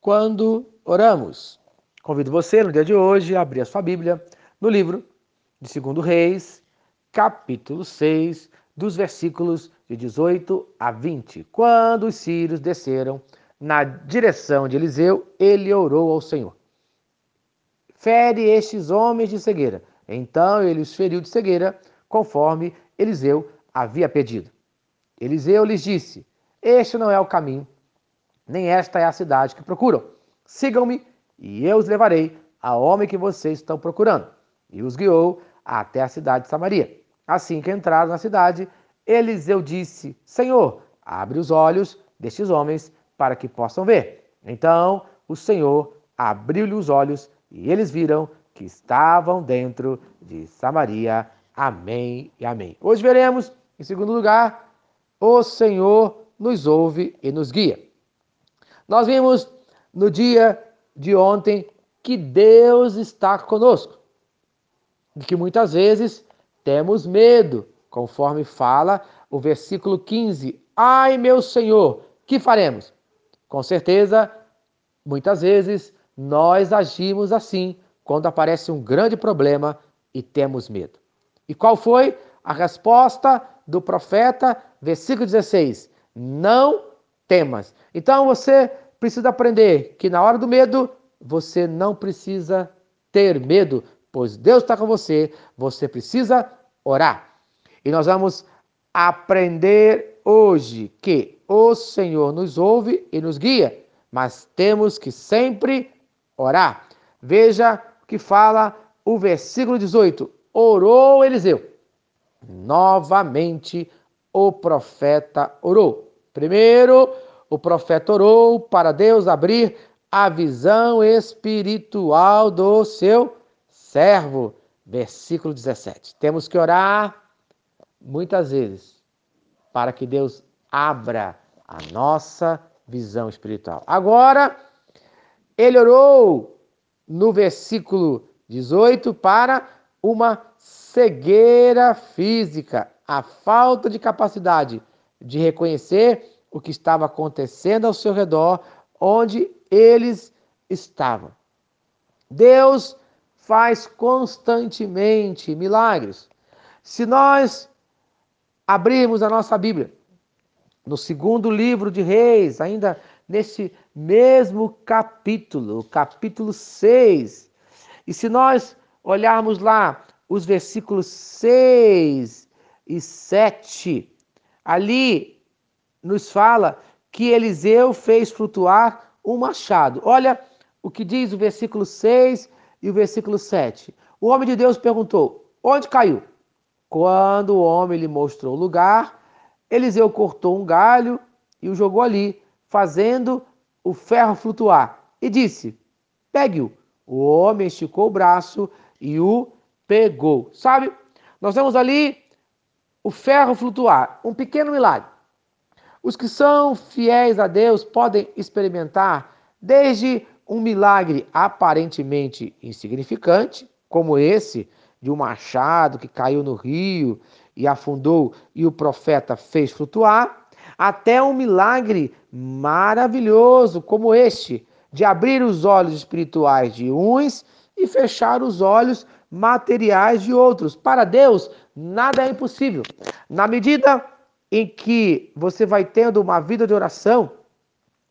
quando oramos. Convido você no dia de hoje a abrir a sua Bíblia no livro de 2 Reis, capítulo 6, dos versículos de 18 a 20. Quando os sírios desceram na direção de Eliseu, ele orou ao Senhor: Fere estes homens de cegueira. Então ele os feriu de cegueira, conforme Eliseu havia pedido. Eliseu lhes disse: Este não é o caminho, nem esta é a cidade que procuram. Sigam-me e eu os levarei ao homem que vocês estão procurando. E os guiou até a cidade de Samaria. Assim que entraram na cidade, Eliseu disse: Senhor, abre os olhos destes homens para que possam ver. Então o Senhor abriu-lhe os olhos e eles viram que estavam dentro de Samaria. Amém e amém. Hoje veremos, em segundo lugar, o Senhor nos ouve e nos guia. Nós vimos no dia de ontem que Deus está conosco e que muitas vezes temos medo, conforme fala o versículo 15. Ai, meu Senhor, que faremos? Com certeza, muitas vezes nós agimos assim quando aparece um grande problema e temos medo. E qual foi a resposta do profeta? Versículo 16: Não temas. Então você precisa aprender que na hora do medo você não precisa ter medo, pois Deus está com você, você precisa orar. E nós vamos aprender hoje que o Senhor nos ouve e nos guia, mas temos que sempre orar. Veja o que fala o versículo 18: Orou Eliseu. Novamente o profeta orou. Primeiro, o profeta orou para Deus abrir a visão espiritual do seu servo. Versículo 17. Temos que orar muitas vezes para que Deus abra a nossa visão espiritual. Agora, ele orou no versículo 18 para uma cegueira física, a falta de capacidade de reconhecer o que estava acontecendo ao seu redor, onde eles estavam. Deus faz constantemente milagres. Se nós abrirmos a nossa Bíblia, no segundo livro de Reis, ainda nesse mesmo capítulo, capítulo 6, e se nós olharmos lá os versículos 6 e 7, ali nos fala que Eliseu fez flutuar um machado. Olha o que diz o versículo 6 e o versículo 7. O homem de Deus perguntou: Onde caiu? Quando o homem lhe mostrou o lugar, Eliseu cortou um galho e o jogou ali, fazendo o ferro flutuar. E disse: Pegue-o. O homem esticou o braço e o pegou. Sabe? Nós temos ali o ferro flutuar, um pequeno milagre. Os que são fiéis a Deus podem experimentar desde um milagre aparentemente insignificante, como esse de um machado que caiu no rio e afundou e o profeta fez flutuar, até um milagre maravilhoso como este, de abrir os olhos espirituais de uns e fechar os olhos materiais de outros. Para Deus, nada é impossível. Na medida em que você vai tendo uma vida de oração,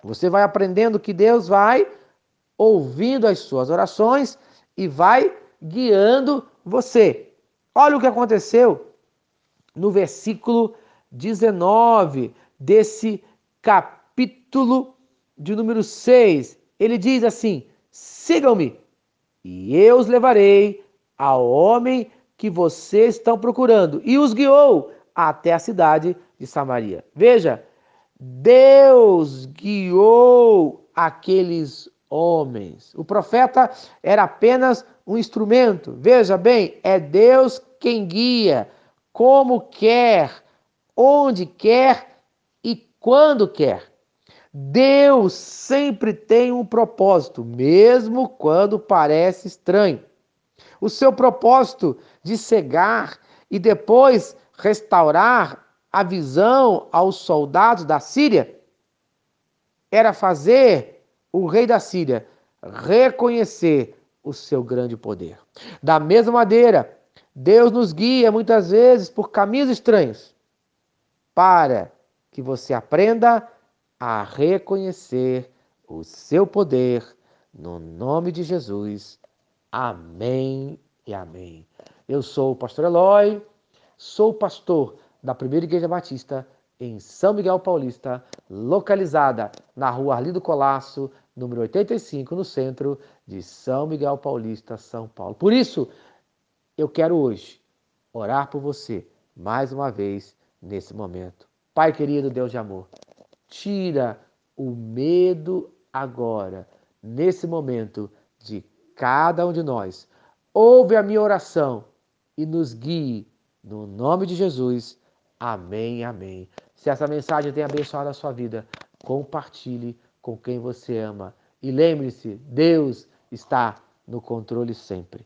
você vai aprendendo que Deus vai ouvindo as suas orações e vai guiando você. Olha o que aconteceu no versículo 19 desse capítulo de número 6. Ele diz assim: Sigam-me, e eu os levarei ao homem que vocês estão procurando. E os guiou até a cidade de Samaria. Veja, Deus guiou aqueles homens. O profeta era apenas um instrumento. Veja bem, é Deus quem guia, como quer, onde quer e quando quer. Deus sempre tem um propósito, mesmo quando parece estranho. O seu propósito de cegar e depois restaurar a visão aos soldados da Síria era fazer o rei da Síria reconhecer o seu grande poder. Da mesma maneira, Deus nos guia muitas vezes por caminhos estranhos para que você aprenda a reconhecer o seu poder no nome de Jesus. Amém e amém. Eu sou o pastor Eloy, sou pastor da Primeira Igreja Batista em São Miguel Paulista, localizada na rua Arlindo Colasso, número 85, no centro de São Miguel Paulista, São Paulo. Por isso, eu quero hoje orar por você mais uma vez nesse momento. Pai querido, Deus de amor, tira o medo agora, nesse momento, de cada um de nós. Ouve a minha oração e nos guie no nome de Jesus. Amém, amém. Se essa mensagem tem abençoado a sua vida, compartilhe com quem você ama. E lembre-se, Deus está no controle sempre.